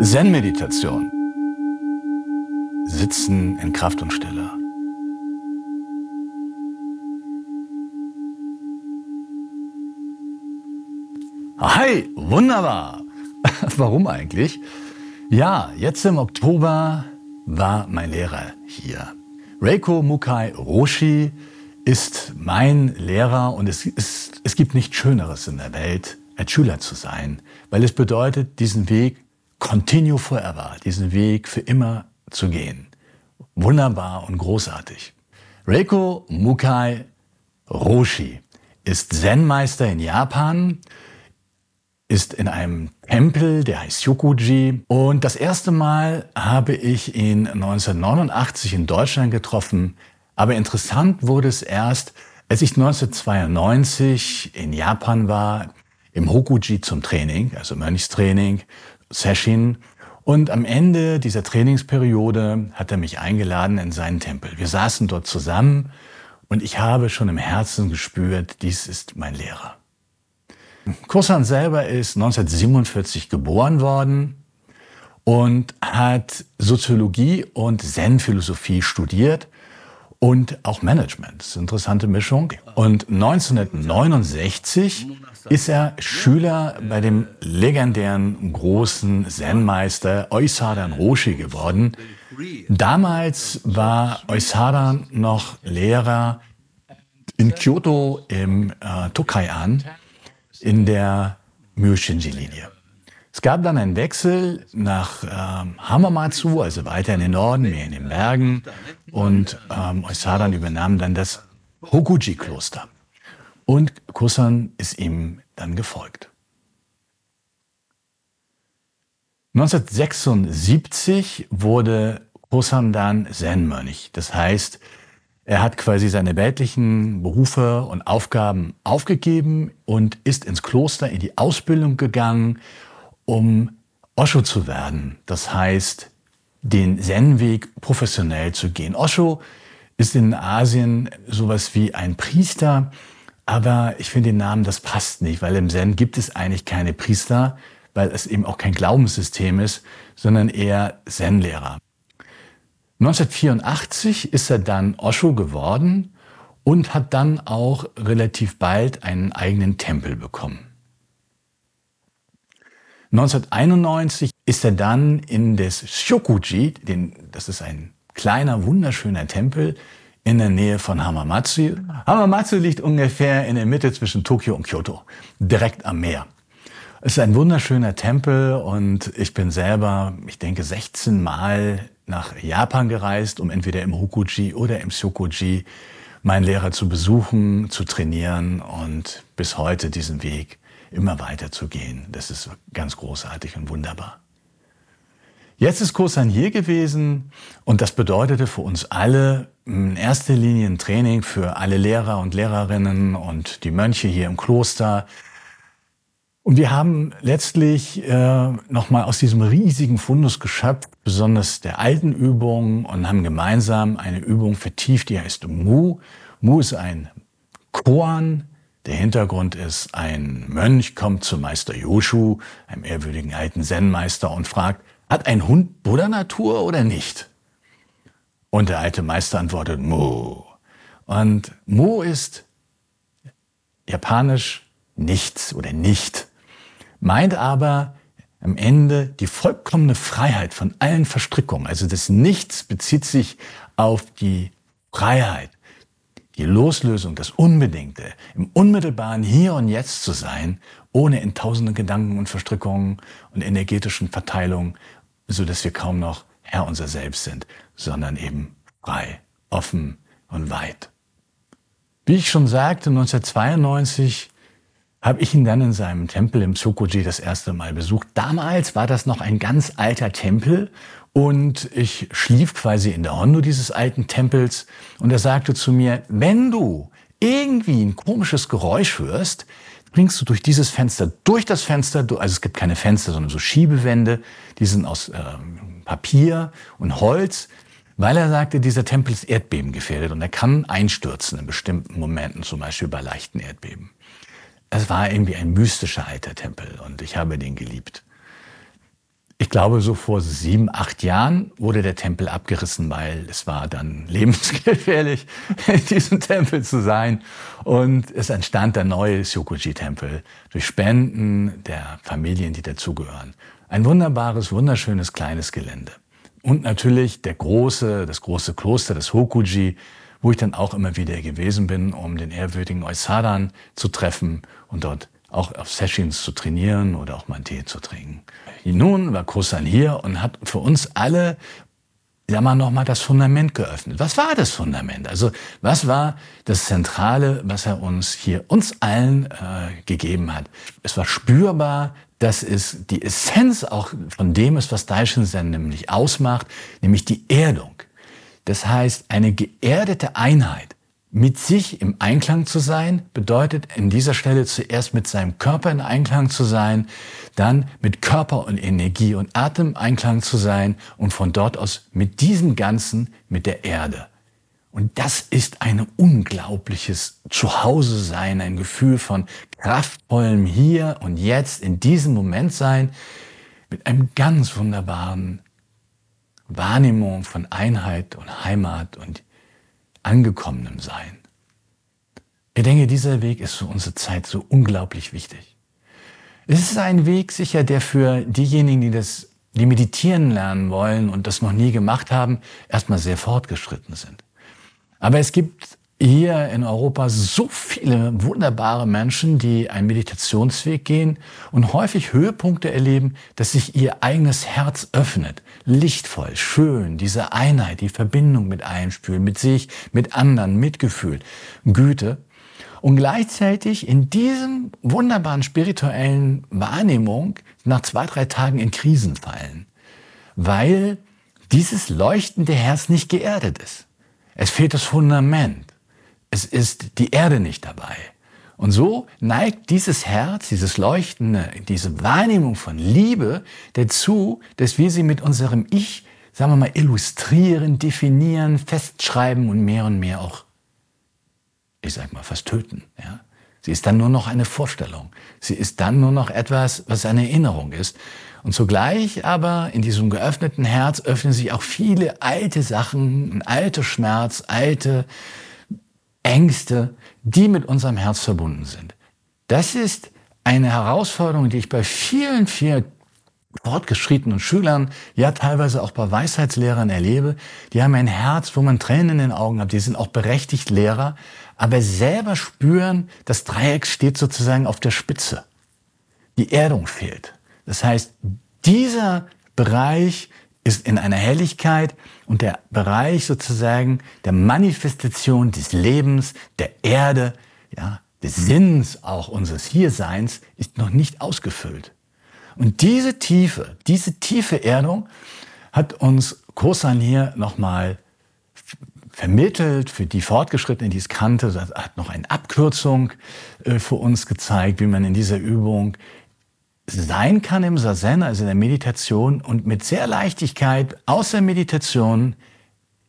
Zen-Meditation. Sitzen in Kraft und Stille. Hi, wunderbar. Warum eigentlich? Ja, jetzt im Oktober war mein Lehrer hier. Reiko Mukai Roshi ist mein Lehrer und es, ist, es gibt nichts Schöneres in der Welt, als Schüler zu sein, weil es bedeutet, diesen Weg continue forever, diesen Weg für immer zu gehen. Wunderbar und großartig. Reiko Mukai Roshi ist Zen-Meister in Japan ist in einem Tempel, der heißt Yokuji. Und das erste Mal habe ich ihn 1989 in Deutschland getroffen. Aber interessant wurde es erst, als ich 1992 in Japan war, im Hokuji zum Training, also Mönchstraining, Session. Und am Ende dieser Trainingsperiode hat er mich eingeladen in seinen Tempel. Wir saßen dort zusammen und ich habe schon im Herzen gespürt, dies ist mein Lehrer. Kusan selber ist 1947 geboren worden und hat Soziologie und Zen-Philosophie studiert und auch Management. Das ist eine interessante Mischung. Und 1969 ist er Schüler bei dem legendären großen Zen-Meister Oisadan Roshi geworden. Damals war Oisadan noch Lehrer in Kyoto im äh, Tokai-an in der Myoshinji-Linie. Es gab dann einen Wechsel nach ähm, Hamamatsu, also weiter in den Norden, mehr in den Bergen. Und ähm, Oisadan übernahm dann das Hokuji-Kloster. Und Kusan ist ihm dann gefolgt. 1976 wurde Kusan dann Zen-Mönch. Das heißt, er hat quasi seine weltlichen Berufe und Aufgaben aufgegeben und ist ins Kloster in die Ausbildung gegangen, um Osho zu werden. Das heißt, den Zen-Weg professionell zu gehen. Osho ist in Asien sowas wie ein Priester, aber ich finde den Namen, das passt nicht, weil im Zen gibt es eigentlich keine Priester, weil es eben auch kein Glaubenssystem ist, sondern eher Zen-Lehrer. 1984 ist er dann Osho geworden und hat dann auch relativ bald einen eigenen Tempel bekommen. 1991 ist er dann in das Shokuji, den, das ist ein kleiner, wunderschöner Tempel in der Nähe von Hamamatsu. Hamamatsu liegt ungefähr in der Mitte zwischen Tokio und Kyoto, direkt am Meer. Es ist ein wunderschöner Tempel und ich bin selber, ich denke, 16 Mal nach Japan gereist, um entweder im Hokuji oder im Shokuji meinen Lehrer zu besuchen, zu trainieren und bis heute diesen Weg immer weiter zu gehen. Das ist ganz großartig und wunderbar. Jetzt ist Kosan hier gewesen und das bedeutete für uns alle in erster Linie ein Training für alle Lehrer und Lehrerinnen und die Mönche hier im Kloster, und wir haben letztlich äh, nochmal aus diesem riesigen Fundus geschöpft, besonders der alten Übung, und haben gemeinsam eine Übung vertieft, die heißt Mu. Mu ist ein Koan. Der Hintergrund ist, ein Mönch kommt zu Meister Yoshu, einem ehrwürdigen alten Zen-Meister, und fragt, hat ein Hund Buddha-Natur oder nicht? Und der alte Meister antwortet Mu. Und Mu ist japanisch nichts oder nicht meint aber am Ende die vollkommene Freiheit von allen Verstrickungen. Also das Nichts bezieht sich auf die Freiheit, die Loslösung, das Unbedingte, im unmittelbaren Hier und Jetzt zu sein, ohne in tausenden Gedanken und Verstrickungen und energetischen Verteilungen, so dass wir kaum noch Herr unser Selbst sind, sondern eben frei, offen und weit. Wie ich schon sagte, 1992 habe ich ihn dann in seinem Tempel im Tsukuji das erste Mal besucht. Damals war das noch ein ganz alter Tempel und ich schlief quasi in der Hondo dieses alten Tempels und er sagte zu mir, wenn du irgendwie ein komisches Geräusch hörst, bringst du durch dieses Fenster, durch das Fenster, also es gibt keine Fenster, sondern so Schiebewände, die sind aus äh, Papier und Holz, weil er sagte, dieser Tempel ist erdbebengefährdet und er kann einstürzen in bestimmten Momenten, zum Beispiel bei leichten Erdbeben. Es war irgendwie ein mystischer alter Tempel und ich habe den geliebt. Ich glaube, so vor sieben, acht Jahren wurde der Tempel abgerissen, weil es war dann lebensgefährlich, in diesem Tempel zu sein. Und es entstand der neue Syokuji-Tempel durch Spenden der Familien, die dazugehören. Ein wunderbares, wunderschönes kleines Gelände. Und natürlich der große, das große Kloster, das Hokuji, wo ich dann auch immer wieder gewesen bin, um den ehrwürdigen Oisadan zu treffen und dort auch auf Sessions zu trainieren oder auch mal einen Tee zu trinken. Nun war Kosan hier und hat für uns alle ja mal nochmal das Fundament geöffnet. Was war das Fundament? Also was war das Zentrale, was er uns hier, uns allen äh, gegeben hat? Es war spürbar, dass es die Essenz auch von dem ist, was Daishin Zen nämlich ausmacht, nämlich die Erdung. Das heißt, eine geerdete Einheit mit sich im Einklang zu sein, bedeutet in dieser Stelle zuerst mit seinem Körper in Einklang zu sein, dann mit Körper und Energie und Atem Einklang zu sein und von dort aus mit diesem Ganzen, mit der Erde. Und das ist ein unglaubliches Zuhause sein, ein Gefühl von kraftvollem Hier und Jetzt in diesem Moment sein, mit einem ganz wunderbaren Wahrnehmung von Einheit und Heimat und angekommenem Sein. Ich denke, dieser Weg ist für unsere Zeit so unglaublich wichtig. Es ist ein Weg sicher, der für diejenigen, die das, die meditieren lernen wollen und das noch nie gemacht haben, erstmal sehr fortgeschritten sind. Aber es gibt hier in Europa so viele wunderbare Menschen, die einen Meditationsweg gehen und häufig Höhepunkte erleben, dass sich ihr eigenes Herz öffnet. Lichtvoll, schön, diese Einheit, die Verbindung mit einspülen, mit sich, mit anderen, Mitgefühl, Güte. Und gleichzeitig in diesem wunderbaren spirituellen Wahrnehmung nach zwei, drei Tagen in Krisen fallen, weil dieses leuchtende Herz nicht geerdet ist. Es fehlt das Fundament es ist die Erde nicht dabei. Und so neigt dieses Herz, dieses Leuchtende, diese Wahrnehmung von Liebe dazu, dass wir sie mit unserem Ich, sagen wir mal, illustrieren, definieren, festschreiben und mehr und mehr auch, ich sag mal, fast töten. Ja? Sie ist dann nur noch eine Vorstellung. Sie ist dann nur noch etwas, was eine Erinnerung ist. Und zugleich aber in diesem geöffneten Herz öffnen sich auch viele alte Sachen, ein alter Schmerz, alte Ängste, die mit unserem Herz verbunden sind. Das ist eine Herausforderung, die ich bei vielen, vielen fortgeschrittenen Schülern, ja teilweise auch bei Weisheitslehrern erlebe. Die haben ein Herz, wo man Tränen in den Augen hat. Die sind auch berechtigt Lehrer, aber selber spüren, das Dreieck steht sozusagen auf der Spitze. Die Erdung fehlt. Das heißt, dieser Bereich ist in einer Helligkeit und der Bereich sozusagen der Manifestation des Lebens, der Erde, ja, des Sinns auch unseres Hierseins ist noch nicht ausgefüllt. Und diese Tiefe, diese tiefe Erdung hat uns Kosan hier nochmal vermittelt für die Fortgeschrittenen, die es kannte, hat noch eine Abkürzung äh, für uns gezeigt, wie man in dieser Übung sein kann im Sazen, also in der Meditation, und mit sehr Leichtigkeit aus der Meditation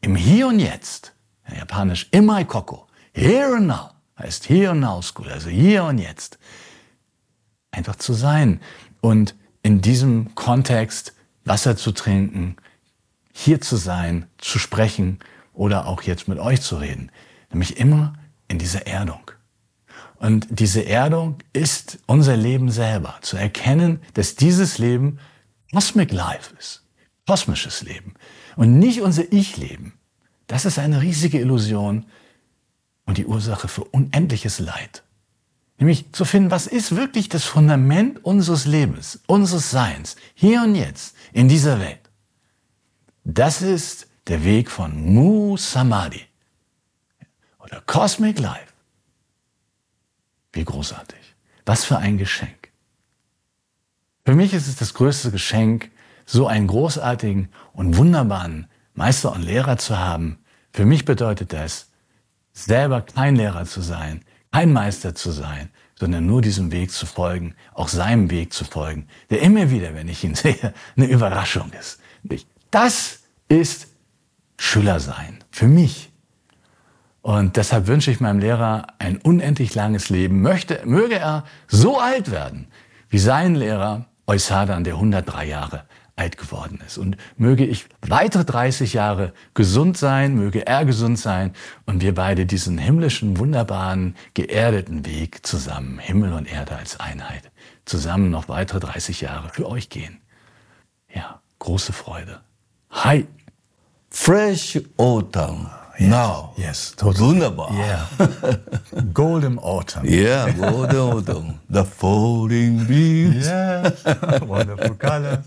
im Hier und Jetzt, in Japanisch Imai Koko, Here and Now, heißt Here and Now School, also hier und jetzt, einfach zu sein und in diesem Kontext Wasser zu trinken, hier zu sein, zu sprechen oder auch jetzt mit euch zu reden, nämlich immer in dieser Erdung. Und diese Erdung ist unser Leben selber. Zu erkennen, dass dieses Leben Cosmic Life ist. Kosmisches Leben. Und nicht unser Ich-Leben. Das ist eine riesige Illusion und die Ursache für unendliches Leid. Nämlich zu finden, was ist wirklich das Fundament unseres Lebens, unseres Seins, hier und jetzt, in dieser Welt. Das ist der Weg von Mu Samadhi oder Cosmic Life. Wie großartig. Was für ein Geschenk. Für mich ist es das größte Geschenk, so einen großartigen und wunderbaren Meister und Lehrer zu haben. Für mich bedeutet das, selber kein Lehrer zu sein, kein Meister zu sein, sondern nur diesem Weg zu folgen, auch seinem Weg zu folgen, der immer wieder, wenn ich ihn sehe, eine Überraschung ist. Das ist Schüler sein. Für mich. Und deshalb wünsche ich meinem Lehrer ein unendlich langes Leben. Möchte, möge er so alt werden wie sein Lehrer Eusadan, der 103 Jahre alt geworden ist. Und möge ich weitere 30 Jahre gesund sein, möge er gesund sein und wir beide diesen himmlischen, wunderbaren, geerdeten Weg zusammen, Himmel und Erde als Einheit, zusammen noch weitere 30 Jahre für euch gehen. Ja, große Freude. Hi! Fresh Autumn. Now. Yes, totally. Wunderbar. Yeah. Golden Autumn. Yeah, Golden Autumn. The falling leaves. Yes. Wonderful color.